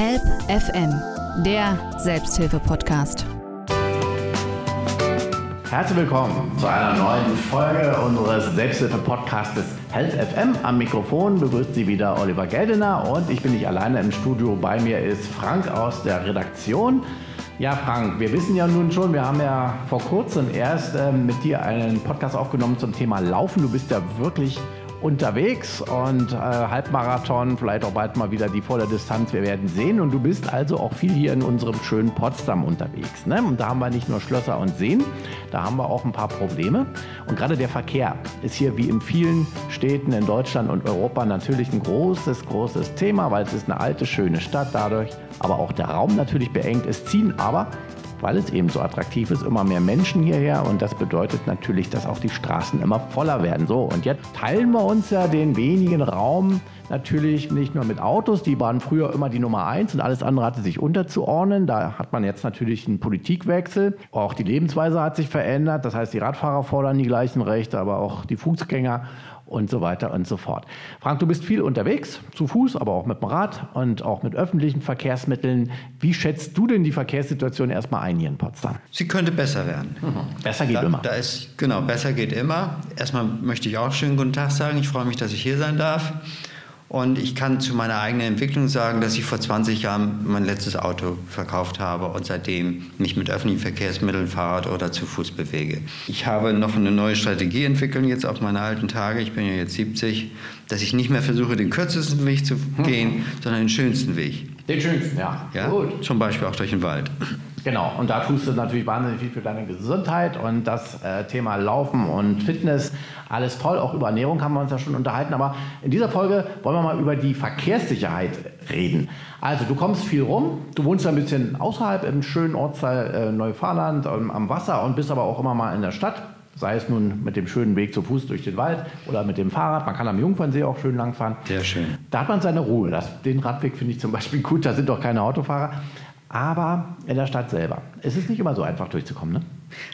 Help FM, der Selbsthilfe-Podcast. Herzlich willkommen zu einer neuen Folge unseres Selbsthilfe-Podcastes Help FM. Am Mikrofon begrüßt Sie wieder Oliver Geldener und ich bin nicht alleine im Studio. Bei mir ist Frank aus der Redaktion. Ja, Frank, wir wissen ja nun schon, wir haben ja vor kurzem erst ähm, mit dir einen Podcast aufgenommen zum Thema Laufen. Du bist ja wirklich unterwegs und äh, Halbmarathon, vielleicht auch bald mal wieder die volle Distanz, wir werden sehen. Und du bist also auch viel hier in unserem schönen Potsdam unterwegs. Ne? Und da haben wir nicht nur Schlösser und Seen, da haben wir auch ein paar Probleme. Und gerade der Verkehr ist hier wie in vielen Städten in Deutschland und Europa natürlich ein großes, großes Thema, weil es ist eine alte, schöne Stadt dadurch, aber auch der Raum natürlich beengt. Es ziehen aber weil es eben so attraktiv ist, immer mehr Menschen hierher und das bedeutet natürlich, dass auch die Straßen immer voller werden. So, und jetzt teilen wir uns ja den wenigen Raum natürlich nicht nur mit Autos, die waren früher immer die Nummer eins und alles andere hatte sich unterzuordnen. Da hat man jetzt natürlich einen Politikwechsel. Auch die Lebensweise hat sich verändert. Das heißt, die Radfahrer fordern die gleichen Rechte, aber auch die Fußgänger und so weiter und so fort. Frank, du bist viel unterwegs, zu Fuß, aber auch mit dem Rad und auch mit öffentlichen Verkehrsmitteln. Wie schätzt du denn die Verkehrssituation erstmal ein hier in Potsdam? Sie könnte besser werden. Mhm. Besser geht da, immer. Da ist, genau, besser geht immer. Erstmal möchte ich auch schönen guten Tag sagen. Ich freue mich, dass ich hier sein darf. Und ich kann zu meiner eigenen Entwicklung sagen, dass ich vor 20 Jahren mein letztes Auto verkauft habe und seitdem mich mit öffentlichen Verkehrsmitteln, Fahrrad oder zu Fuß bewege. Ich habe noch eine neue Strategie entwickelt jetzt auf meine alten Tage, ich bin ja jetzt 70, dass ich nicht mehr versuche, den kürzesten Weg zu gehen, hm. sondern den schönsten Weg. Den schönsten, ja. ja? Gut. Zum Beispiel auch durch den Wald. Genau, und da tust du natürlich wahnsinnig viel für deine Gesundheit und das äh, Thema Laufen und Fitness, alles toll. Auch über Ernährung haben wir uns ja schon unterhalten, aber in dieser Folge wollen wir mal über die Verkehrssicherheit reden. Also, du kommst viel rum, du wohnst ein bisschen außerhalb im schönen Ortsteil äh, Neufahrland ähm, am Wasser und bist aber auch immer mal in der Stadt. Sei es nun mit dem schönen Weg zu Fuß durch den Wald oder mit dem Fahrrad. Man kann am Jungfernsee auch schön langfahren. Sehr schön. Da hat man seine Ruhe. Das, den Radweg finde ich zum Beispiel gut. Da sind doch keine Autofahrer aber in der Stadt selber. Es ist nicht immer so einfach durchzukommen, ne?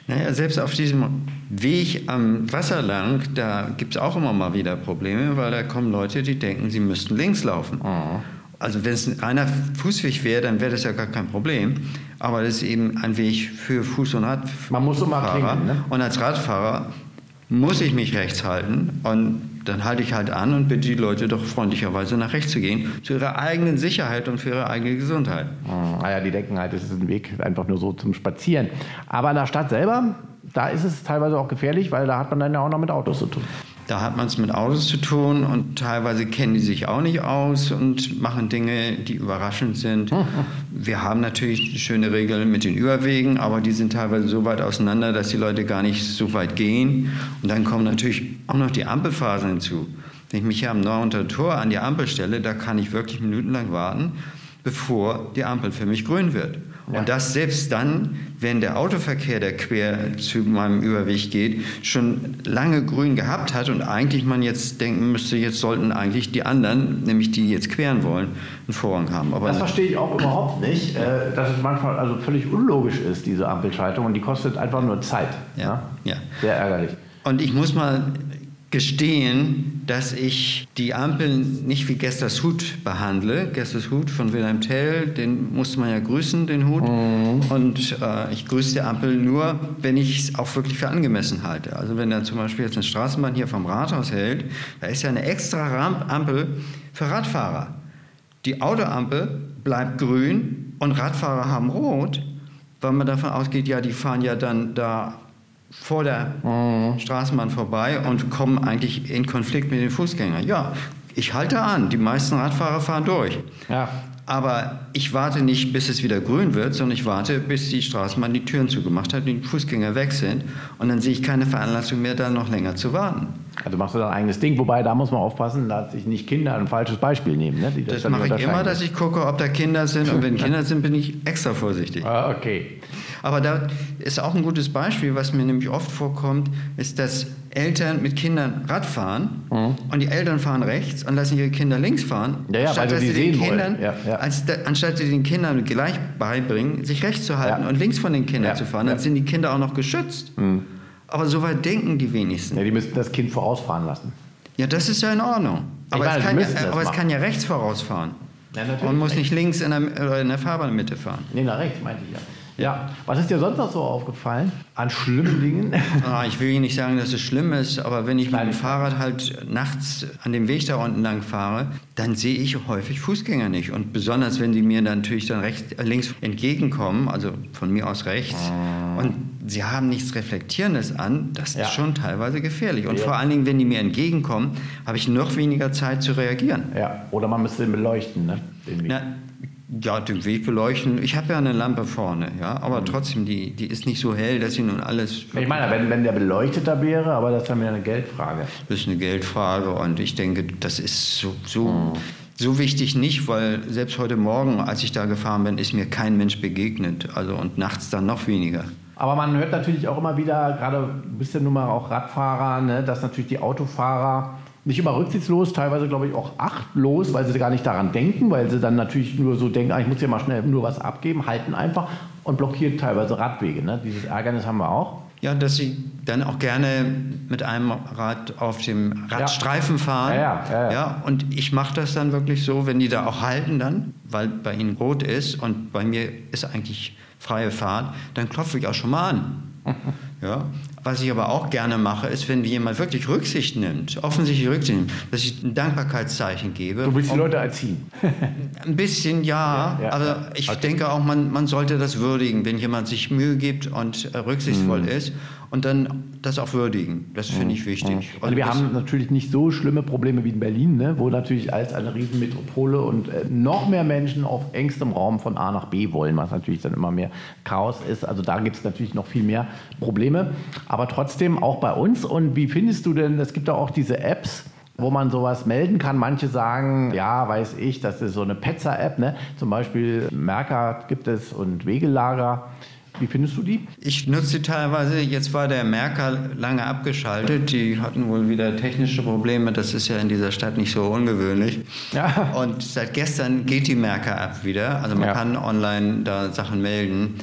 Naja, selbst auf diesem Weg am Wasser lang, da gibt es auch immer mal wieder Probleme, weil da kommen Leute, die denken, sie müssten links laufen. Oh. Also wenn es ein reiner Fußweg wäre, dann wäre das ja gar kein Problem. Aber das ist eben ein Weg für Fuß- und Radfahrer. Man muss so mal klingen, ne? Und als Radfahrer muss ich mich rechts halten und dann halte ich halt an und bitte die Leute doch freundlicherweise nach rechts zu gehen, zu ihrer eigenen Sicherheit und für ihre eigene Gesundheit. Ah ja, die denken halt, es ist ein Weg einfach nur so zum Spazieren. Aber in der Stadt selber, da ist es teilweise auch gefährlich, weil da hat man dann ja auch noch mit Autos zu tun. Da hat man es mit Autos zu tun und teilweise kennen die sich auch nicht aus und machen Dinge, die überraschend sind. Wir haben natürlich schöne Regeln mit den Überwegen, aber die sind teilweise so weit auseinander, dass die Leute gar nicht so weit gehen. Und dann kommen natürlich auch noch die Ampelphasen hinzu. Wenn ich mich hier am Neuunter Tor an die Ampel stelle, da kann ich wirklich minutenlang warten, bevor die Ampel für mich grün wird. Ja. Und das selbst dann, wenn der Autoverkehr, der quer zu meinem Überweg geht, schon lange grün gehabt hat und eigentlich man jetzt denken müsste, jetzt sollten eigentlich die anderen, nämlich die jetzt queren wollen, einen Vorrang haben. Aber das verstehe ich auch überhaupt nicht, äh, dass es manchmal also völlig unlogisch ist, diese Ampelschaltung, und die kostet einfach nur Zeit. Ja. ja. ja. Sehr ärgerlich. Und ich muss mal gestehen, dass ich die Ampeln nicht wie Gesters Hut behandle. Gesters Hut von Wilhelm Tell, den musste man ja grüßen, den Hut. Mhm. Und äh, ich grüße die Ampel nur, wenn ich es auch wirklich für angemessen halte. Also wenn da zum Beispiel jetzt eine Straßenbahn hier vom Rathaus hält, da ist ja eine extra Ampel für Radfahrer. Die Autoampel bleibt grün und Radfahrer haben rot, weil man davon ausgeht, ja, die fahren ja dann da vor der mhm. Straßenbahn vorbei und kommen eigentlich in Konflikt mit den Fußgängern. Ja, ich halte an, die meisten Radfahrer fahren durch. Ja. Aber ich warte nicht, bis es wieder grün wird, sondern ich warte, bis die Straßenbahn die Türen zugemacht hat und die Fußgänger weg sind. Und dann sehe ich keine Veranlassung mehr, da noch länger zu warten. Also machst du dein eigenes Ding, wobei da muss man aufpassen, dass sich nicht Kinder ein falsches Beispiel nehmen. Ne? das, das mache ich immer, dass ich gucke, ob da Kinder sind. Und wenn Kinder sind, bin ich extra vorsichtig. Ah, okay. Aber da ist auch ein gutes Beispiel, was mir nämlich oft vorkommt, ist, dass Eltern mit Kindern Rad fahren mhm. und die Eltern fahren rechts und lassen ihre Kinder links fahren, ja, ja, statt dass sie den Kindern, ja, anstatt sie den Kindern gleich beibringen, sich rechts zu halten und links von den Kindern zu fahren, dann sind die Kinder auch noch geschützt. Mhm. Aber so weit denken die wenigsten. Ja, die müssten das Kind vorausfahren lassen. Ja, das ist ja in Ordnung. Aber, meine, es, kann ja, aber es kann ja rechts vorausfahren. Ja, und muss nicht links in der, in der Fahrbahnmitte fahren. Nee, nach rechts meinte ich ja. Ja, was ist dir sonst noch so aufgefallen an schlimmen Dingen? Ah, ich will Ihnen nicht sagen, dass es schlimm ist, aber wenn ich mit dem Fahrrad halt nachts an dem Weg da unten lang fahre, dann sehe ich häufig Fußgänger nicht. Und besonders, wenn die mir dann natürlich dann rechts, äh, links entgegenkommen, also von mir aus rechts, oh. und sie haben nichts Reflektierendes an, das ja. ist schon teilweise gefährlich. Und ja. vor allen Dingen, wenn die mir entgegenkommen, habe ich noch weniger Zeit zu reagieren. Ja, oder man müsste ihn beleuchten, ne? Na, ja, den Weg beleuchten. Ich habe ja eine Lampe vorne, ja, aber mhm. trotzdem, die, die ist nicht so hell, dass sie nun alles. Ich meine, wenn, wenn der beleuchteter wäre, aber das ist dann wieder eine Geldfrage. Das ist eine Geldfrage und ich denke, das ist so, so, mhm. so wichtig nicht, weil selbst heute Morgen, als ich da gefahren bin, ist mir kein Mensch begegnet. Also und nachts dann noch weniger. Aber man hört natürlich auch immer wieder, gerade ein bisschen nun mal auch Radfahrer, ne, dass natürlich die Autofahrer nicht immer rücksichtslos, teilweise glaube ich auch achtlos, weil sie gar nicht daran denken, weil sie dann natürlich nur so denken, ah, ich muss ja mal schnell nur was abgeben, halten einfach und blockieren teilweise Radwege. Ne? Dieses Ärgernis haben wir auch. Ja, dass sie dann auch gerne mit einem Rad auf dem Radstreifen fahren. Ja, ja, ja, ja. Und ich mache das dann wirklich so, wenn die da auch halten dann, weil bei ihnen rot ist und bei mir ist eigentlich freie Fahrt, dann klopfe ich auch schon mal an. Ja? Was ich aber auch gerne mache, ist, wenn jemand wirklich Rücksicht nimmt, offensichtlich Rücksicht nimmt, dass ich ein Dankbarkeitszeichen gebe. Du willst die Leute erziehen. ein bisschen ja, ja, ja aber ich okay. denke auch, man, man sollte das würdigen, wenn jemand sich Mühe gibt und äh, rücksichtsvoll mhm. ist und dann das auch würdigen. Das finde ich wichtig. Mhm. Also wir haben natürlich nicht so schlimme Probleme wie in Berlin, ne? wo natürlich als eine Riesenmetropole und äh, noch mehr Menschen auf engstem Raum von A nach B wollen, was natürlich dann immer mehr Chaos ist. Also da gibt es natürlich noch viel mehr Probleme. Aber trotzdem auch bei uns. Und wie findest du denn, es gibt ja auch diese Apps, wo man sowas melden kann. Manche sagen, ja, weiß ich, das ist so eine Petzer-App. Ne? Zum Beispiel Merker gibt es und Wegelager. Wie findest du die? Ich nutze sie teilweise. Jetzt war der Merker lange abgeschaltet. Die hatten wohl wieder technische Probleme. Das ist ja in dieser Stadt nicht so ungewöhnlich. Ja. Und seit gestern geht die Merker-App wieder. Also man ja. kann online da Sachen melden.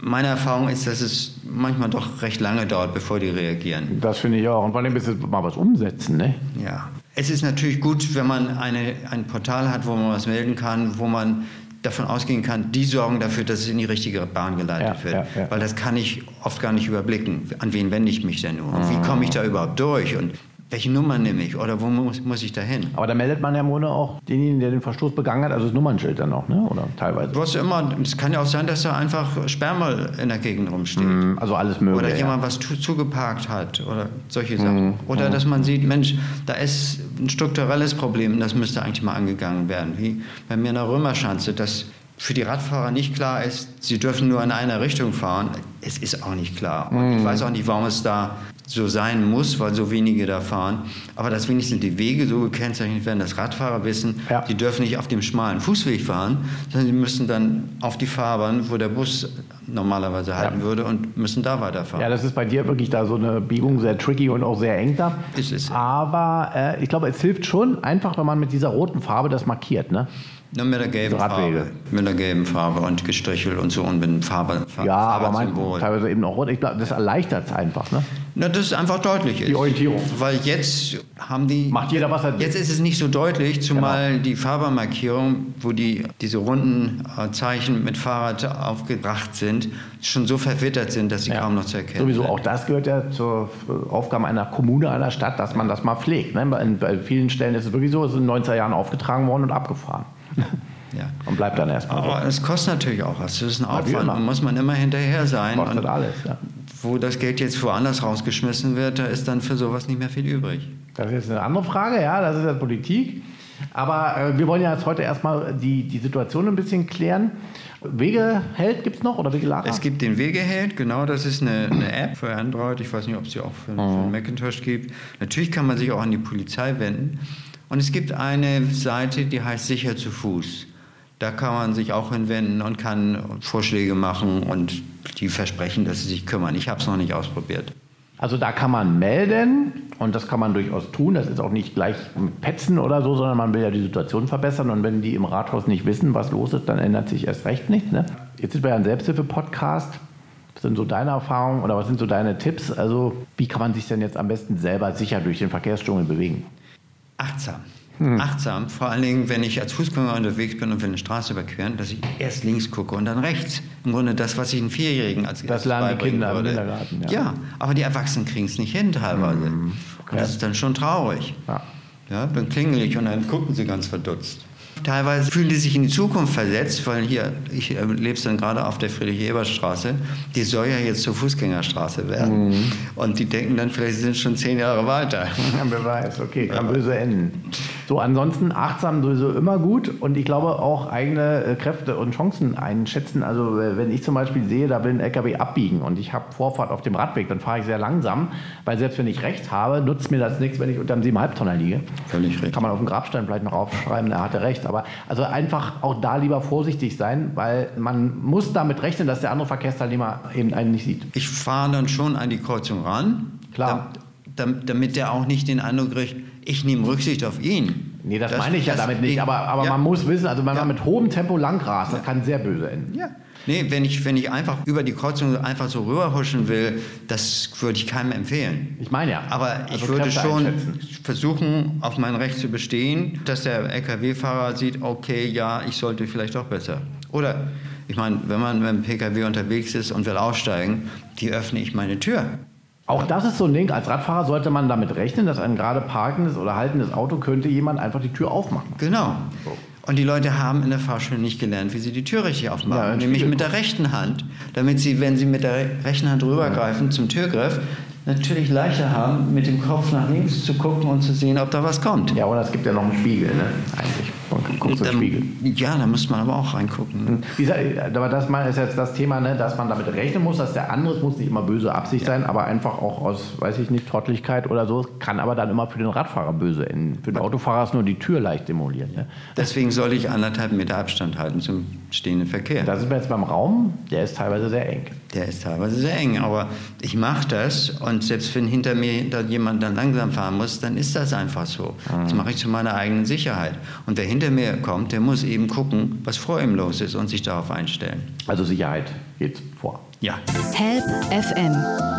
Meine Erfahrung ist, dass es manchmal doch recht lange dauert, bevor die reagieren. Das finde ich auch. Und vor allem bis sie mal was umsetzen, ne? Ja. Es ist natürlich gut, wenn man eine, ein Portal hat, wo man was melden kann, wo man davon ausgehen kann, die sorgen dafür, dass es in die richtige Bahn geleitet ja, wird. Ja, ja. Weil das kann ich oft gar nicht überblicken. An wen wende ich mich denn nur? Und wie komme ich da überhaupt durch? Und welche Nummer nehme ich oder wo muss, muss ich da hin? Aber da meldet man ja ohne auch denjenigen, der den Verstoß begangen hat, also das Nummernschild dann auch, ne? oder teilweise? Du hast immer, es kann ja auch sein, dass da einfach Sperrmüll in der Gegend rumsteht. Mm, also alles mögliche. Oder jemand was zugeparkt hat oder solche Sachen. Mm, oder mm. dass man sieht, Mensch, da ist ein strukturelles Problem, das müsste eigentlich mal angegangen werden. Wie bei mir in der Römerschanze, dass für die Radfahrer nicht klar ist, sie dürfen nur in einer Richtung fahren. Es ist auch nicht klar. Und ich mhm. weiß auch nicht, warum es da so sein muss, weil so wenige da fahren. Aber dass wenigstens die Wege so gekennzeichnet werden, dass Radfahrer wissen, ja. die dürfen nicht auf dem schmalen Fußweg fahren, sondern sie müssen dann auf die Fahrbahn, wo der Bus normalerweise halten ja. würde und müssen da weiterfahren. Ja, das ist bei dir wirklich da so eine Biegung sehr tricky und auch sehr eng da. Ist es. Aber äh, ich glaube, es hilft schon einfach, wenn man mit dieser roten Farbe das markiert, ne? Nur mit der gelben Farbe. Mit der gelben Farbe und gestrichelt und so und mit Farbe. Farbe ja, aber mein, teilweise eben auch rot. Ich glaube, das erleichtert es einfach, ne? Na, das ist einfach deutlich. Die Orientierung. Weil jetzt haben die. Macht jeder was er Jetzt ist es nicht so deutlich, zumal genau. die Fahrermarkierung, wo die, diese runden äh, Zeichen mit Fahrrad aufgebracht sind, schon so verwittert sind, dass sie ja. kaum noch zu erkennen Sowieso, sind. auch das gehört ja zur Aufgabe einer Kommune, einer Stadt, dass man das mal pflegt. Ne? Bei vielen Stellen ist es wirklich so, es ist in den 90er Jahren aufgetragen worden und abgefahren. Ja. Und bleibt dann erstmal. Aber so. es kostet natürlich auch was. Das ist ein Aufwand. Da muss man immer hinterher sein. Kostet und alles, ja. Wo das Geld jetzt woanders rausgeschmissen wird, da ist dann für sowas nicht mehr viel übrig. Das ist eine andere Frage, ja, das ist ja Politik. Aber äh, wir wollen ja jetzt heute erstmal die, die Situation ein bisschen klären. Wegeheld gibt es noch oder Wegelager? Es gibt den Wegeheld, genau, das ist eine, eine App für Android. Ich weiß nicht, ob es sie auch für, oh. für Macintosh gibt. Natürlich kann man sich auch an die Polizei wenden. Und es gibt eine Seite, die heißt Sicher zu Fuß. Da kann man sich auch hinwenden und kann Vorschläge machen und die versprechen, dass sie sich kümmern. Ich habe es noch nicht ausprobiert. Also da kann man melden und das kann man durchaus tun. Das ist auch nicht gleich mit Petzen oder so, sondern man will ja die Situation verbessern. Und wenn die im Rathaus nicht wissen, was los ist, dann ändert sich erst recht nichts. Ne? Jetzt sind wir ja ein Selbsthilfe-Podcast. Was sind so deine Erfahrungen oder was sind so deine Tipps? Also wie kann man sich denn jetzt am besten selber sicher durch den Verkehrsdschungel bewegen? Achtsam. hm. achtsam, vor allen Dingen, wenn ich als Fußgänger unterwegs bin und will eine Straße überqueren, dass ich erst links gucke und dann rechts. Im Grunde das, was ich einen Vierjährigen als Das lernen die Kinder würde. im Kindergarten. Ja. ja, aber die Erwachsenen kriegen es nicht hin teilweise. Hm. Okay. Und das ist dann schon traurig. Ja. ja, dann klingel ich und dann gucken sie ganz verdutzt. Teilweise fühlen die sich in die Zukunft versetzt, weil hier, ich lebe dann gerade auf der Friedrich-Ebert-Straße, die soll ja jetzt zur Fußgängerstraße werden. Mhm. Und die denken dann, vielleicht sind schon zehn Jahre weiter. Ja, wer weiß, okay, kann böse enden. So, ansonsten achtsam sowieso immer gut und ich glaube auch eigene äh, Kräfte und Chancen einschätzen. Also äh, wenn ich zum Beispiel sehe, da will ein LKW abbiegen und ich habe Vorfahrt auf dem Radweg, dann fahre ich sehr langsam, weil selbst wenn ich recht habe, nutzt mir das nichts, wenn ich unter einem 7,5 Tonner liege. Völlig richtig. Kann man auf dem Grabstein vielleicht noch aufschreiben, er hatte recht. Aber also einfach auch da lieber vorsichtig sein, weil man muss damit rechnen, dass der andere Verkehrsteilnehmer eben einen nicht sieht. Ich fahre dann schon an die Kreuzung ran. Klar. Damit, damit der auch nicht den Eindruck kriegt, ich nehme Rücksicht auf ihn. Nee, das, das meine ich ja damit nicht. Aber, aber ja. man muss wissen, also wenn ja. man mit hohem Tempo lang rast, das kann sehr böse enden. Ja. Nee, wenn ich, wenn ich einfach über die Kreuzung einfach so rüberhuschen will, das würde ich keinem empfehlen. Ich meine ja. Aber also ich würde schon versuchen, auf mein Recht zu bestehen, dass der Lkw-Fahrer sieht, okay, ja, ich sollte vielleicht doch besser. Oder, ich meine, wenn man mit dem Pkw unterwegs ist und will aussteigen, die öffne ich meine Tür. Auch das ist so ein Ding. Als Radfahrer sollte man damit rechnen, dass ein gerade parkendes oder haltendes Auto könnte jemand einfach die Tür aufmachen. Genau. So. Und die Leute haben in der Fahrschule nicht gelernt, wie sie die Tür richtig aufmachen. Ja, nämlich mit der rechten Hand, damit sie, wenn sie mit der rechten Hand rübergreifen zum Türgriff, natürlich leichter haben, mit dem Kopf nach links zu gucken und zu sehen, ob da was kommt. Ja, oder es gibt ja noch einen Spiegel, ne? eigentlich. Man guckt Spiegel. Ja, da muss man aber auch reingucken. Ne? Hm. Aber das ist jetzt das Thema, ne, dass man damit rechnen muss, dass der andere, es muss nicht immer böse Absicht ja. sein, aber einfach auch aus, weiß ich nicht, Trottlichkeit oder so, kann aber dann immer für den Radfahrer böse enden. Für den Autofahrer ist nur die Tür leicht demoliert. Ne? Deswegen soll ich anderthalb Meter Abstand halten zum stehenden Verkehr. Da sind wir jetzt beim Raum, der ist teilweise sehr eng. Der ist teilweise sehr eng, aber ich mache das und selbst wenn hinter mir jemand dann langsam fahren muss, dann ist das einfach so. Mhm. Das mache ich zu meiner eigenen Sicherheit. Und wer hinter mir kommt, der muss eben gucken, was vor ihm los ist und sich darauf einstellen. Also Sicherheit geht vor. Ja. Help FM,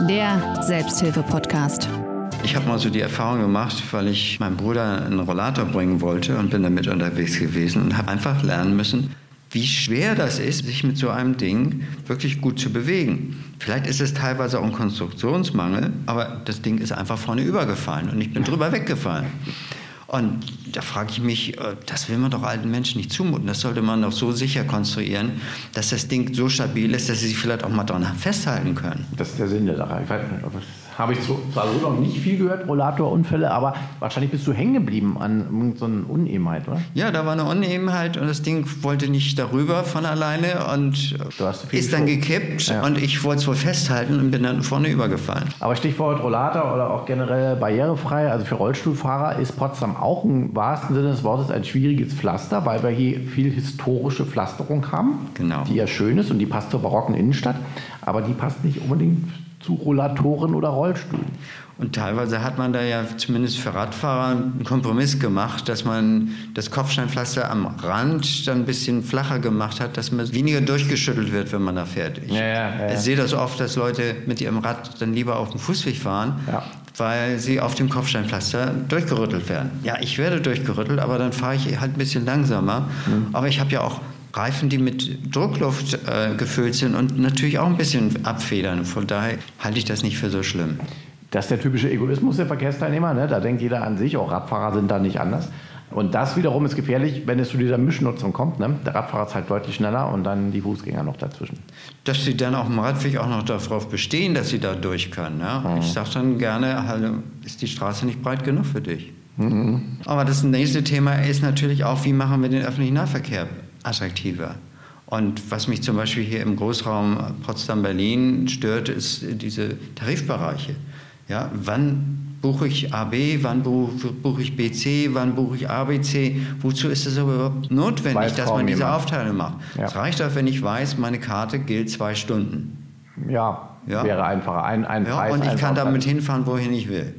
der Selbsthilfe-Podcast. Ich habe mal so die Erfahrung gemacht, weil ich meinem Bruder einen Rollator bringen wollte und bin damit unterwegs gewesen und habe einfach lernen müssen, wie schwer das ist, sich mit so einem Ding wirklich gut zu bewegen. Vielleicht ist es teilweise auch ein Konstruktionsmangel, aber das Ding ist einfach vorne übergefallen und ich bin drüber weggefallen. Und da frage ich mich, äh, das will man doch alten Menschen nicht zumuten. Das sollte man doch so sicher konstruieren, dass das Ding so stabil ist, dass sie sich vielleicht auch mal daran festhalten können. Das ist der Sinn der Sache. Ich weiß nicht, ob es habe ich zwar so noch nicht viel gehört, Rollatorunfälle, aber wahrscheinlich bist du hängen geblieben an so einer Unebenheit, oder? Ja, da war eine Unebenheit und das Ding wollte nicht darüber von alleine und ist dann gekippt ja. und ich wollte es wohl festhalten und bin dann vorne übergefallen. Aber Stichwort Rollator oder auch generell barrierefrei, also für Rollstuhlfahrer ist Potsdam auch im wahrsten Sinne des Wortes ein schwieriges Pflaster, weil wir hier viel historische Pflasterung haben, genau. die ja schön ist und die passt zur barocken Innenstadt, aber die passt nicht unbedingt zu Rollatoren oder Rollstühlen. Und teilweise hat man da ja zumindest für Radfahrer einen Kompromiss gemacht, dass man das Kopfsteinpflaster am Rand dann ein bisschen flacher gemacht hat, dass man weniger durchgeschüttelt wird, wenn man da fährt. Ich, ja, ja, ja, sehe das oft, dass Leute mit ihrem Rad dann lieber auf dem Fußweg fahren, weil sie auf dem Kopfsteinpflaster durchgerüttelt werden. Ja, ich werde durchgerüttelt, aber dann fahre ich halt ein bisschen langsamer. Mhm. Aber ich habe ja auch Reifen, die mit Druckluft äh, gefüllt sind und natürlich auch ein bisschen abfedern. Von daher halte ich das nicht für so schlimm. Das ist der typische Egoismus der Verkehrsteilnehmer. Ne? Da denkt jeder an sich, auch Radfahrer sind da nicht anders. Und das wiederum ist gefährlich, wenn es zu dieser Mischnutzung kommt. Ne? Der Radfahrer ist halt deutlich schneller und dann die Fußgänger noch dazwischen. Dass sie dann auf dem Radweg auch noch darauf bestehen, dass sie da durch können. Ja? Mhm. Ich sage dann gerne, halt, ist die Straße nicht breit genug für dich? Mhm. Aber das nächste Thema ist natürlich auch, wie machen wir den öffentlichen Nahverkehr attraktiver. Und was mich zum Beispiel hier im Großraum Potsdam-Berlin stört, ist diese Tarifbereiche. Ja, wann buche ich AB, wann buche ich BC, wann buche ich ABC? Wozu ist es überhaupt notwendig, weiß dass man diese Aufteilung macht? Ja. Es reicht auch, wenn ich weiß, meine Karte gilt zwei Stunden. Ja, ja. wäre einfacher. Ein, ein ja, Preis, und ich kann damit hinfahren, wohin ich will.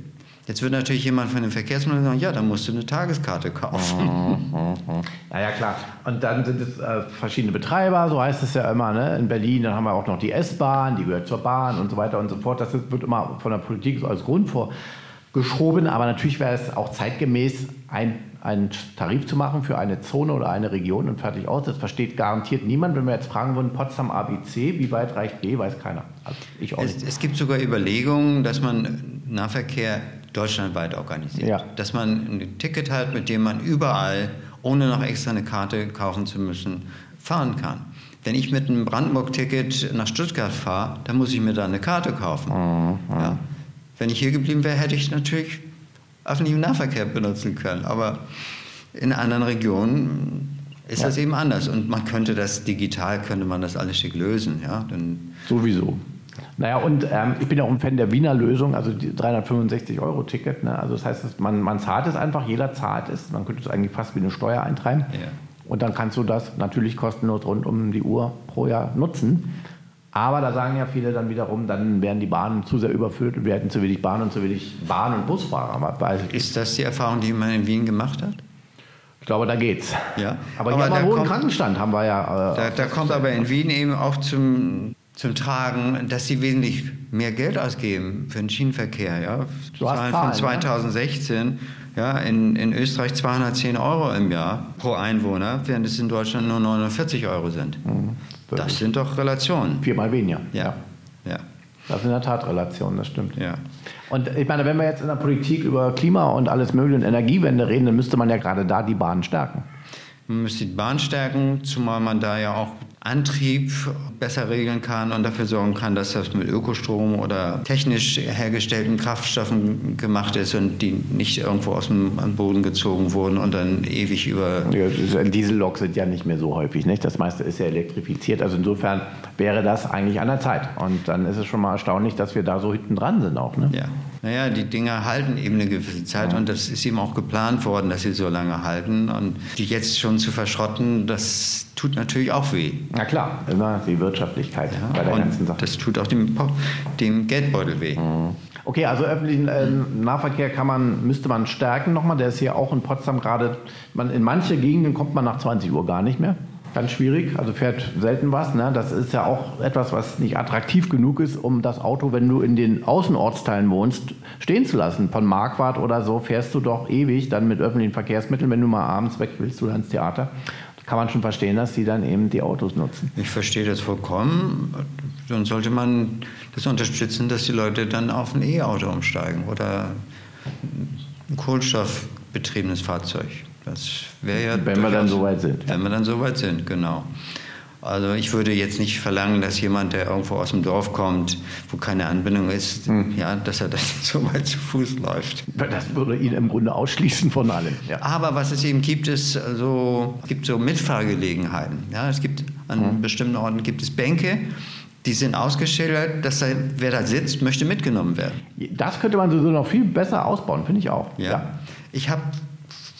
Jetzt wird natürlich jemand von den Verkehrsministern sagen, ja, dann musst du eine Tageskarte kaufen. Mhm. Naja, klar. Und dann sind es äh, verschiedene Betreiber, so heißt es ja immer, ne? in Berlin. Dann haben wir auch noch die S-Bahn, die gehört zur Bahn und so weiter und so fort. Das wird immer von der Politik so als Grund vorgeschoben. Aber natürlich wäre es auch zeitgemäß, ein einen Tarif zu machen für eine Zone oder eine Region und fertig aus. Das versteht garantiert niemand. Wenn wir jetzt fragen würden, Potsdam ABC, wie weit reicht B, weiß keiner. Also ich auch es, es, gibt sogar Überlegungen, dass man Nahverkehr deutschlandweit organisiert. Ja. Dass man ein Ticket hat, mit dem man überall, ohne noch extra eine Karte kaufen zu müssen, fahren kann. Wenn ich mit einem Brandenburg-Ticket nach Stuttgart fahre, dann muss ich mir da eine Karte kaufen. Mhm. Ja. Wenn ich hier geblieben wäre, hätte ich natürlich öffentlichen Nahverkehr benutzen können. Aber in anderen Regionen ist ja. das eben anders. Und man könnte das digital, könnte man das alles schick lösen. Ja? Dann Sowieso. Naja, und ähm, ich bin ja auch ein Fan der Wiener Lösung, also die 365-Euro-Ticket. Ne? Also das heißt, man, man zahlt es einfach, jeder zahlt es. Man könnte es eigentlich fast wie eine Steuer eintreiben. Ja. Und dann kannst du das natürlich kostenlos rund um die Uhr pro Jahr nutzen. Aber da sagen ja viele dann wiederum, dann werden die Bahnen zu sehr überfüllt und wir hätten zu wenig Bahn und zu wenig Bahn- und Busfahrer. Ist das die Erfahrung, die man in Wien gemacht hat? Ich glaube, da geht's. Ja. Aber, aber hier haben wir hohen Krankenstand, haben wir ja. Äh, da, da kommt aber in Wien eben auch zum, zum Tragen, dass sie wesentlich mehr Geld ausgeben für den Schienenverkehr. Ja? Zahlen von 2016 ja, in, in Österreich 210 Euro im Jahr pro Einwohner, während es in Deutschland nur 49 Euro sind. Mhm. Das sind doch Relationen. Viermal weniger. Ja. ja. Das sind in der Tat Relationen, das stimmt. Ja. Und ich meine, wenn wir jetzt in der Politik über Klima und alles Mögliche und Energiewende reden, dann müsste man ja gerade da die Bahn stärken. Man müsste die Bahn stärken, zumal man da ja auch Antrieb besser regeln kann und dafür sorgen kann, dass das mit Ökostrom oder technisch hergestellten Kraftstoffen gemacht ist und die nicht irgendwo aus dem Boden gezogen wurden und dann ewig über. Ja, Dieselloks sind ja nicht mehr so häufig, nicht? Das meiste ist ja elektrifiziert. Also insofern wäre das eigentlich an der Zeit. Und dann ist es schon mal erstaunlich, dass wir da so hinten dran sind auch. Ne? Ja. Naja, die Dinger halten eben eine gewisse Zeit und das ist eben auch geplant worden, dass sie so lange halten. Und die jetzt schon zu verschrotten, das tut natürlich auch weh. Na klar, immer die Wirtschaftlichkeit ja, bei der ganzen Sache. Das tut auch dem, dem Geldbeutel weh. Mhm. Okay, also öffentlichen äh, Nahverkehr kann man, müsste man stärken nochmal. Der ist hier auch in Potsdam gerade, man, in manche Gegenden kommt man nach 20 Uhr gar nicht mehr. Ganz schwierig, also fährt selten was. Ne? Das ist ja auch etwas, was nicht attraktiv genug ist, um das Auto, wenn du in den Außenortsteilen wohnst, stehen zu lassen. Von Marquardt oder so fährst du doch ewig dann mit öffentlichen Verkehrsmitteln, wenn du mal abends weg willst oder ins Theater kann man schon verstehen, dass die dann eben die Autos nutzen. Ich verstehe das vollkommen. Dann sollte man das unterstützen, dass die Leute dann auf ein E-Auto umsteigen oder ein kohlenstoffbetriebenes Fahrzeug. Das wäre ja. Wenn wir dann soweit sind. Wenn wir dann soweit sind, genau. Also ich würde jetzt nicht verlangen, dass jemand, der irgendwo aus dem Dorf kommt, wo keine Anbindung ist, hm. ja, dass er dann so weit zu Fuß läuft. Das würde ihn im Grunde ausschließen von allem. Ja. Aber was es eben gibt, ist so, gibt so Mitfahrgelegenheiten. Ja, es gibt an hm. bestimmten Orten gibt es Bänke, die sind ausgeschildert, dass da, wer da sitzt, möchte mitgenommen werden. Das könnte man so noch viel besser ausbauen, finde ich auch. Ja. ja. Ich habe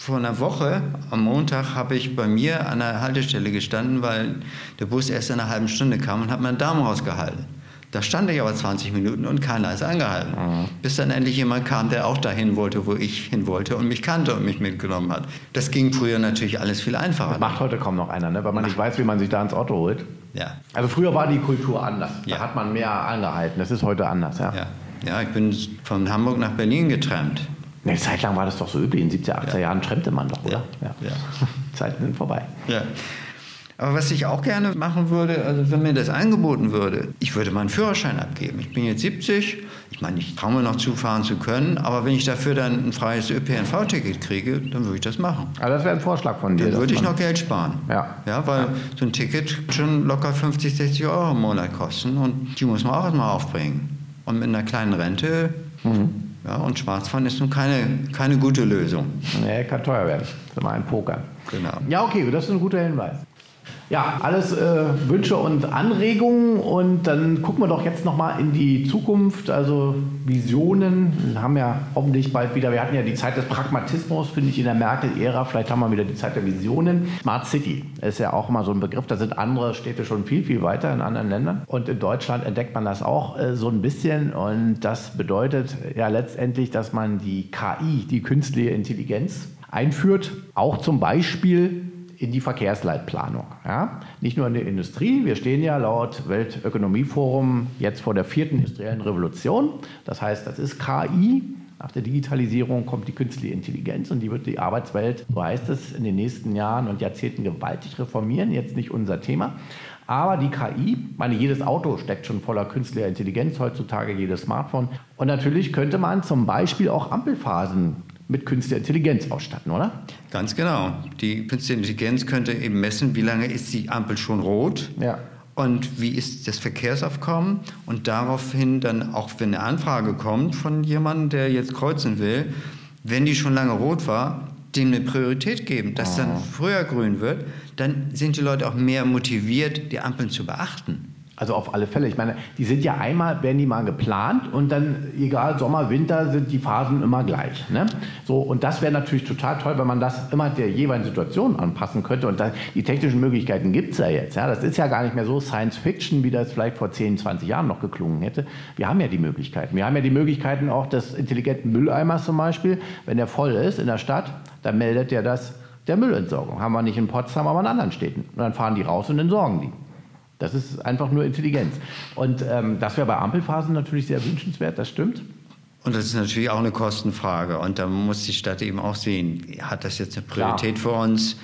vor einer Woche, am Montag, habe ich bei mir an der Haltestelle gestanden, weil der Bus erst in einer halben Stunde kam und habe meinen Daumen rausgehalten. Da stand ich aber 20 Minuten und keiner ist angehalten. Mhm. Bis dann endlich jemand kam, der auch dahin wollte, wo ich hin wollte und mich kannte und mich mitgenommen hat. Das ging früher natürlich alles viel einfacher. Das macht heute kaum noch einer, ne? weil man Macht. nicht weiß, wie man sich da ins Auto holt. Ja. Also früher war die Kultur anders. Ja. Da hat man mehr angehalten. Das ist heute anders. Ja. ja. Ja, ich bin von Hamburg nach Berlin getrennt. Eine Zeit lang war das doch so üblich. In 70er, 80er ja. Jahren trennte man doch, oder? Ja. ja. Zeiten sind vorbei. Ja. Aber was ich auch gerne machen würde, also wenn mir das angeboten würde, ich würde meinen Führerschein abgeben. Ich bin jetzt 70, ich meine, ich traue mir noch zufahren zu können, aber wenn ich dafür dann ein freies ÖPNV-Ticket kriege, dann würde ich das machen. Aber das wäre ein Vorschlag von dir. Dann würde ich noch Geld sparen. Ja. Ja, weil ja. so ein Ticket schon locker 50, 60 Euro im Monat kosten und die muss man auch erstmal aufbringen. Und mit einer kleinen Rente mhm. Ja, und Schwarzfahren ist nun keine, keine gute Lösung. Nee, kann teuer werden. Das ist immer ein Poker. Genau. Ja, okay, das ist ein guter Hinweis. Ja, alles äh, Wünsche und Anregungen und dann gucken wir doch jetzt nochmal in die Zukunft, also Visionen. Wir haben ja hoffentlich bald wieder, wir hatten ja die Zeit des Pragmatismus, finde ich, in der Merkel-Ära, vielleicht haben wir wieder die Zeit der Visionen. Smart City ist ja auch immer so ein Begriff, da sind andere Städte schon viel, viel weiter in anderen Ländern. Und in Deutschland entdeckt man das auch äh, so ein bisschen. Und das bedeutet ja letztendlich, dass man die KI, die künstliche Intelligenz, einführt, auch zum Beispiel in die Verkehrsleitplanung. Ja? Nicht nur in der Industrie, wir stehen ja laut Weltökonomieforum jetzt vor der vierten industriellen Revolution. Das heißt, das ist KI Nach der Digitalisierung kommt die künstliche Intelligenz und die wird die Arbeitswelt, so heißt es, in den nächsten Jahren und Jahrzehnten gewaltig reformieren. Jetzt nicht unser Thema. Aber die KI, meine, jedes Auto steckt schon voller künstlicher Intelligenz heutzutage, jedes Smartphone. Und natürlich könnte man zum Beispiel auch Ampelphasen mit künstlicher Intelligenz ausstatten, oder? Ganz genau. Die künstliche Intelligenz könnte eben messen, wie lange ist die Ampel schon rot. Ja. Und wie ist das Verkehrsaufkommen? Und daraufhin dann, auch wenn eine Anfrage kommt von jemandem, der jetzt kreuzen will, wenn die schon lange rot war, dem eine Priorität geben, dass dann Oh. früher grün wird, dann sind die Leute auch mehr motiviert, die Ampeln zu beachten. Also auf alle Fälle. Ich meine, die sind ja einmal, werden die mal geplant und dann, egal, Sommer, Winter, sind die Phasen immer gleich. Ne? So, und das wäre natürlich total toll, wenn man das immer der jeweiligen Situation anpassen könnte. Und da, die technischen Möglichkeiten gibt es ja jetzt. Ja? Das ist ja gar nicht mehr so Science Fiction, wie das vielleicht vor 10, 20 Jahren noch geklungen hätte. Wir haben ja die Möglichkeiten. Wir haben ja die Möglichkeiten auch des intelligenten Mülleimers zum Beispiel. Wenn der voll ist in der Stadt, dann meldet der das der Müllentsorgung. Haben wir nicht in Potsdam, aber in anderen Städten. Und dann fahren die raus und entsorgen die. Das ist einfach nur Intelligenz. Und ähm, das wäre bei Ampelphasen natürlich sehr wünschenswert, das stimmt. Und das ist natürlich auch eine Kostenfrage. Und da muss die Stadt eben auch sehen, hat das jetzt eine Priorität für uns?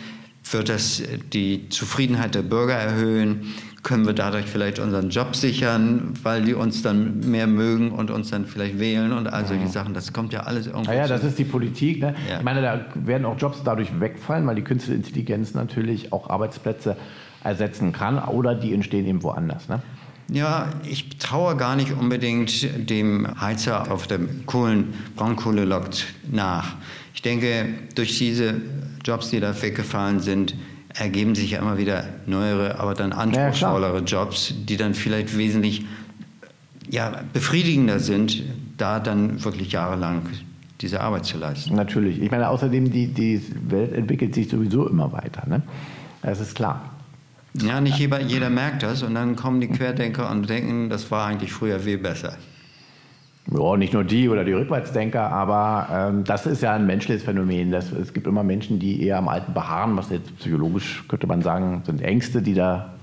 Wird das die Zufriedenheit der Bürger erhöhen? Können wir dadurch vielleicht unseren Job sichern, weil die uns dann mehr mögen und uns dann vielleicht wählen und all solche Sachen? Das kommt ja alles irgendwo. Naja, das zu- ist die Politik. Ne? Ja. Ich meine, da werden auch Jobs dadurch wegfallen, weil die künstliche Intelligenz natürlich auch Arbeitsplätze ersetzen kann oder die entstehen eben woanders. Ne? Ja, ich traue gar nicht unbedingt dem Heizer auf der Kohlen, Braunkohlelok nach. Ich denke, durch diese Jobs, die da weggefallen sind, ergeben sich ja immer wieder neuere, aber dann anspruchsvollere Jobs, die dann vielleicht wesentlich ja, befriedigender sind, da dann wirklich jahrelang diese Arbeit zu leisten. Natürlich. Ich meine, außerdem, die, die Welt entwickelt sich sowieso immer weiter. Ne? Das ist klar. Ja, nicht jeder, jeder merkt das und dann kommen die Querdenker und denken, das war eigentlich früher viel besser. Ja, nicht nur die oder die Rückwärtsdenker, aber ähm, das ist ja ein menschliches Phänomen. Das, es gibt immer Menschen, die eher am Alten beharren, was jetzt psychologisch, könnte man sagen, sind Ängste, die da,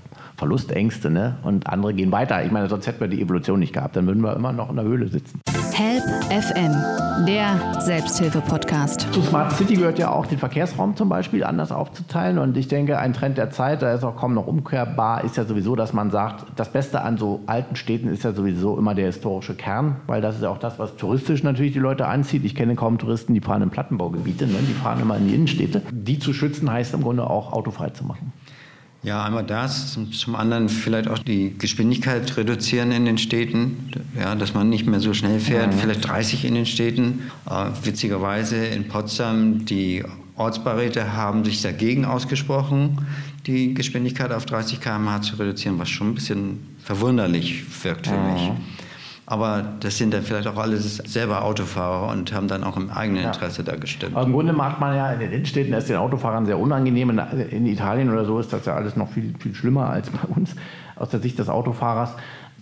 Verlustängste, ne? Und andere gehen weiter. Ich meine, sonst hätten wir die Evolution nicht gehabt, dann würden wir immer noch in der Höhle sitzen. Help FM, der Selbsthilfe-Podcast. Zu Smart City gehört ja auch den Verkehrsraum zum Beispiel anders aufzuteilen. Und ich denke, ein Trend der Zeit, da ist auch kaum noch umkehrbar, ist ja sowieso, dass man sagt, das Beste an so alten Städten ist ja sowieso immer der historische Kern, weil das ist ja auch das, was touristisch natürlich die Leute anzieht. Ich kenne kaum Touristen, die fahren in Plattenbaugebiete, ne? die fahren immer in die Innenstädte. Die zu schützen heißt im Grunde auch autofrei zu machen. Ja, einmal das, zum, anderen vielleicht auch die Geschwindigkeit reduzieren in den Städten, ja, dass man nicht mehr so schnell fährt, vielleicht 30 in den Städten. Äh, witzigerweise in Potsdam, die Ortsbeiräte haben sich dagegen ausgesprochen, die Geschwindigkeit auf 30 km/h zu reduzieren, was schon ein bisschen verwunderlich wirkt für mich. Aber das sind dann vielleicht auch alles selber Autofahrer und haben dann auch im eigenen Ja. Interesse da gestimmt. Aber im Grunde macht man ja in den Innenstädten, das ist den Autofahrern sehr unangenehm. In, in Italien oder so ist das ja alles noch viel, viel schlimmer als bei uns aus der Sicht des Autofahrers.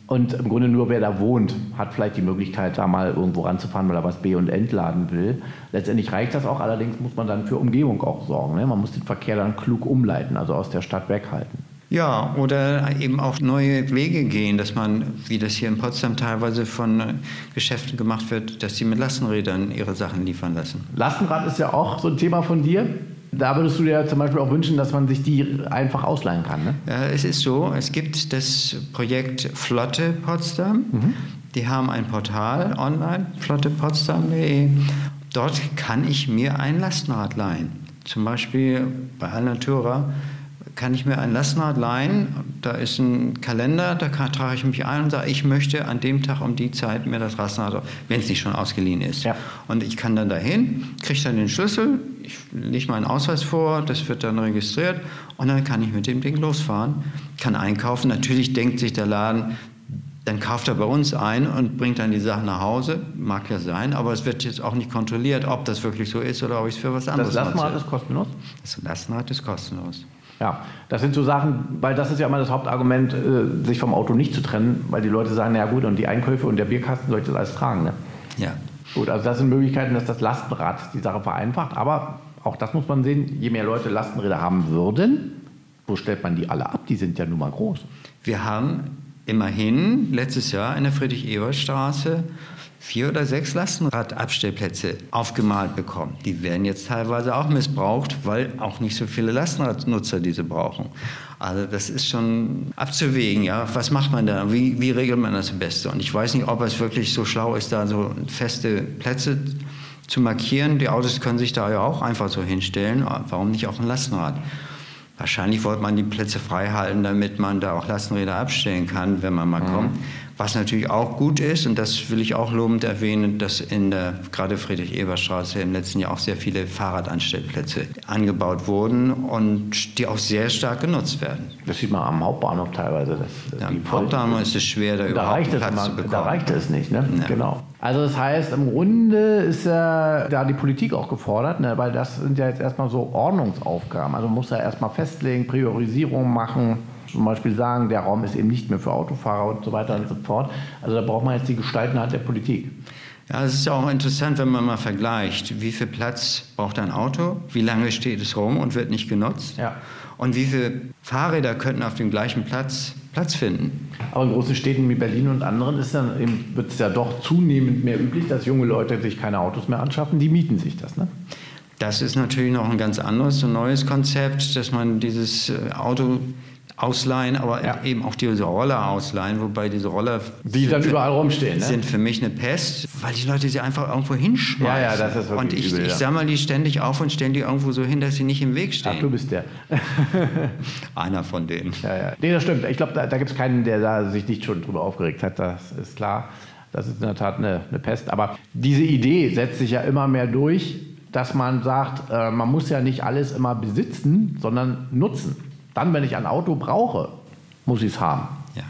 Und im Grunde nur wer da wohnt, hat vielleicht die Möglichkeit, da mal irgendwo ranzufahren, weil er was B- und entladen will. Letztendlich reicht das auch, allerdings muss man dann für Umgebung auch sorgen. Ne? Man muss den Verkehr dann klug umleiten, also aus der Stadt weghalten. Ja, oder eben auch neue Wege gehen, dass man, wie das hier in Potsdam teilweise von äh, Geschäften gemacht wird, dass sie mit Lastenrädern ihre Sachen liefern lassen. Lastenrad ist ja auch so ein Thema von dir. Da würdest du dir zum Beispiel auch wünschen, dass man sich die einfach ausleihen kann. Ne? Ja, es ist so, es gibt das Projekt Flotte Potsdam. Die haben ein Portal online, flottepotsdam.de. Dort kann ich mir ein Lastenrad leihen. Zum Beispiel bei Alnatura kann ich mir ein Lastenrad leihen. Da ist ein Kalender, da kann, trage ich mich ein und sage, ich möchte an dem Tag um die Zeit mir das Lastenrad, wenn es nicht schon ausgeliehen ist. Ja. Und ich kann dann dahin, kriege dann den Schlüssel, ich lege meinen Ausweis vor, das wird dann registriert und dann kann ich mit dem Ding losfahren, kann einkaufen. Natürlich denkt sich der Laden, dann kauft er bei uns ein und bringt dann die Sachen nach Hause. Mag ja sein, aber es wird jetzt auch nicht kontrolliert, ob das wirklich so ist oder ob ich es für was anderes Das Lastenrad ist kostenlos. Das Lastenrad ist kostenlos. Ja, das sind so Sachen, weil das ist ja immer das Hauptargument, äh, sich vom Auto nicht zu trennen, weil die Leute sagen, na ja gut, und die Einkäufe und der Bierkasten soll ich das alles tragen. Ne? Ja. Gut, also das sind Möglichkeiten, dass das Lastenrad die Sache vereinfacht, aber auch das muss man sehen, je mehr Leute Lastenräder haben würden, wo stellt man die alle ab? Die sind ja nun mal groß. Wir haben immerhin letztes Jahr in der Friedrich-Ebert-Straße vier oder sechs Lastenradabstellplätze aufgemalt bekommen. Die werden jetzt teilweise auch missbraucht, weil auch nicht so viele Lastenradnutzer diese brauchen. Also das ist schon abzuwägen, ja. Was macht man da? Wie, wie regelt man das am besten? Und ich weiß nicht, ob es wirklich so schlau ist, da so feste Plätze zu markieren. Die Autos können sich da ja auch einfach so hinstellen. Warum nicht auch ein Lastenrad? Wahrscheinlich wollte man die Plätze frei halten, damit man da auch Lastenräder abstellen kann, wenn man mal mhm. kommt. Was natürlich auch gut ist, und das will ich auch lobend erwähnen, dass in der gerade Friedrich-Ebert-Straße im letzten Jahr auch sehr viele Fahrradanstellplätze angebaut wurden und die auch sehr stark genutzt werden. Das sieht man am Hauptbahnhof teilweise. Dass, ja, am Hauptbahnhof ist es schwer, da, da überhaupt Platz immer, zu bekommen. Da reicht es nicht, ne? Ja. Genau. Also das heißt, im Grunde ist ja da die Politik auch gefordert, ne? weil das sind ja jetzt erstmal so Ordnungsaufgaben. Also man muss ja erstmal festlegen, Priorisierung machen zum Beispiel sagen, der Raum ist eben nicht mehr für Autofahrer und so weiter und so fort. Also da braucht man jetzt die Gestaltenheit der Politik. Ja, es ist ja auch interessant, wenn man mal vergleicht, wie viel Platz braucht ein Auto, wie lange steht es rum und wird nicht genutzt ja. und wie viele Fahrräder könnten auf dem gleichen Platz Platz finden. Aber in großen Städten wie Berlin und anderen wird es ja doch zunehmend mehr üblich, dass junge Leute sich keine Autos mehr anschaffen, die mieten sich das. Ne? Das ist natürlich noch ein ganz anderes, ein neues Konzept, dass man dieses äh, Auto ausleihen, aber ja. eben auch diese Roller ausleihen, wobei diese Roller die dann überall rumstehen, ne? sind für mich eine Pest, weil die Leute sie einfach irgendwo hinschmeißen. Ja, ja, das ist wirklich Und ich, übel, ich sammle die ständig auf und stelle die irgendwo so hin, dass sie nicht im Weg stehen. Ach, du bist der. Einer von denen. Ja, ja. Nee, das stimmt. Ich glaube, da, da gibt es keinen, der da sich nicht schon drüber aufgeregt hat. Das ist klar. Das ist in der Tat eine, eine Pest. Aber diese Idee setzt sich ja immer mehr durch, dass man sagt, äh, man muss ja nicht alles immer besitzen, sondern nutzen. Dann, wenn ich ein Auto brauche, muss ich es haben. Ja.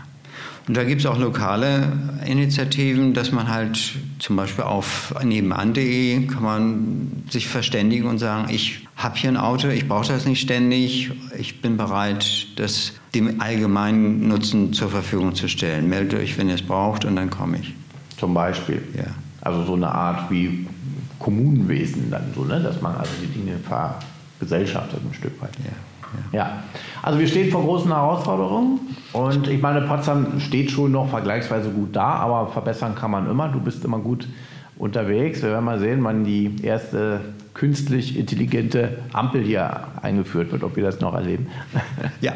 Und da gibt es auch lokale Initiativen, dass man halt zum Beispiel auf nebenan.de kann man sich verständigen und sagen, ich habe hier ein Auto, ich brauche das nicht ständig, ich bin bereit, das dem allgemeinen Nutzen zur Verfügung zu stellen. Meldet euch, wenn ihr es braucht und dann komme ich. Zum Beispiel? Ja. Also so eine Art wie Kommunenwesen dann so, ne? dass man also die Dinge vergesellschaftet ein Stück weit. Ja. Ja, also wir stehen vor großen Herausforderungen und ich meine, Potsdam steht schon noch vergleichsweise gut da, aber verbessern kann man immer. Du bist immer gut unterwegs. Wir werden mal sehen, wann die erste künstlich intelligente Ampel hier eingeführt wird, ob wir das noch erleben. Ja,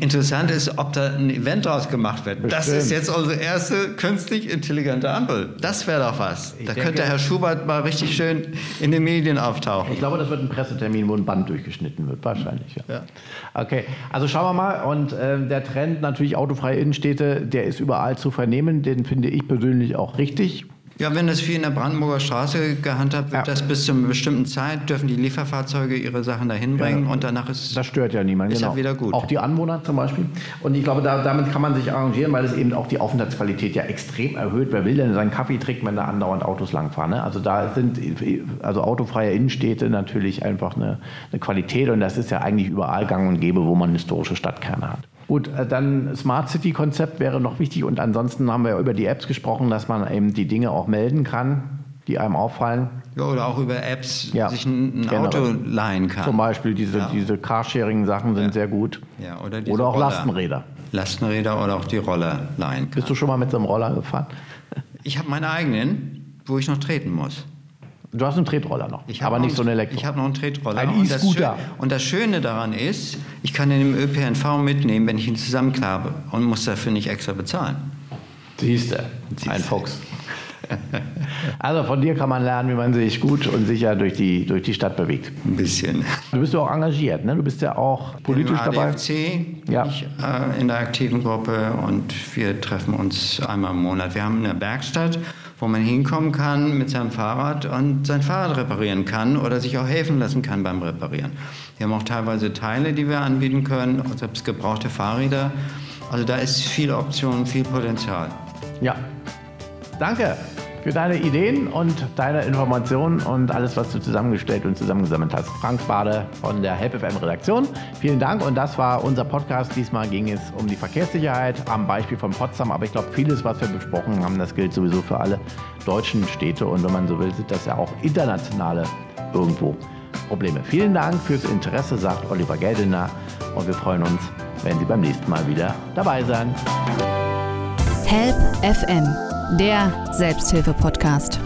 interessant ist, ob da ein Event draus gemacht wird. Bestimmt. Das ist jetzt unsere erste künstlich intelligente Ampel. Das wäre doch was. Ich da denke, könnte Herr Schubert mal richtig schön in den Medien auftauchen. Ich glaube, das wird ein Pressetermin, wo ein Band durchgeschnitten wird. Wahrscheinlich, ja. ja. Okay, also schauen wir mal. Und äh, der Trend natürlich autofreie Innenstädte, der ist überall zu vernehmen. Den finde ich persönlich auch richtig. Ja, wenn das wie in der Brandenburger Straße gehandhabt wird, ja. dass bis zu einer bestimmten Zeit dürfen die Lieferfahrzeuge ihre Sachen dahin bringen ja, und danach ist das stört ja niemand. Ist genau. ja wieder gut. Auch die Anwohner zum Beispiel. Und ich glaube, da, damit kann man sich arrangieren, weil es eben auch die Aufenthaltsqualität ja extrem erhöht. Wer will denn seinen Kaffee trinken, wenn da andauernd Autos langfahren? Ne? Also da sind also autofreie Innenstädte natürlich einfach eine, eine Qualität und das ist ja eigentlich überall gang und gäbe, wo man historische Stadtkerne hat. Gut, äh, dann Smart City Konzept wäre noch wichtig und ansonsten haben wir über die Apps gesprochen, dass man eben die Dinge auch melden kann, die einem auffallen. Ja, oder auch über Apps ja, sich ein, ein Auto leihen kann. Zum Beispiel diese, ja. diese Carsharing-Sachen sind ja. sehr gut. Ja, oder, oder auch Roller. Lastenräder. Lastenräder oder auch die Roller leihen kann. Bist du schon mal mit so einem Roller gefahren? Ich habe meinen eigenen, wo ich noch treten muss. Du hast einen Tretroller noch, aber nicht so einen Elektro. Ich habe noch einen Tretroller. Ein E-Scooter. Und das Schöne daran ist, ich kann den im ÖPNV mitnehmen, wenn ich ihn zusammenklabe und muss dafür nicht extra bezahlen. Siehst du, ein Fuchs. Also von dir kann man lernen, wie man sich gut und sicher durch die, durch die Stadt bewegt. Ein bisschen. Du bist ja auch engagiert, ne? Du bist ja auch politisch Im dabei. ADFC ja. ich äh, in der aktiven Gruppe und wir treffen uns einmal im Monat. Wir haben eine Werkstatt wo man hinkommen kann mit seinem Fahrrad und sein Fahrrad reparieren kann oder sich auch helfen lassen kann beim Reparieren. Wir haben auch teilweise Teile, die wir anbieten können, selbst gebrauchte Fahrräder. Also da ist viel Option, viel Potenzial. Ja, danke für deine Ideen und deine Informationen und alles, was du zusammengestellt und zusammengesammelt hast. Frank Bade von der HelpFM Redaktion. Vielen Dank und das war unser Podcast. Diesmal ging es um die Verkehrssicherheit am Beispiel von Potsdam, aber ich glaube, vieles, was wir besprochen haben, das gilt sowieso für alle deutschen Städte und wenn man so will, sind das ja auch internationale irgendwo Probleme. Vielen Dank fürs Interesse, sagt Oliver Geldener und wir freuen uns, wenn Sie beim nächsten Mal wieder dabei sein. Help FM, der Selbsthilfe-Podcast.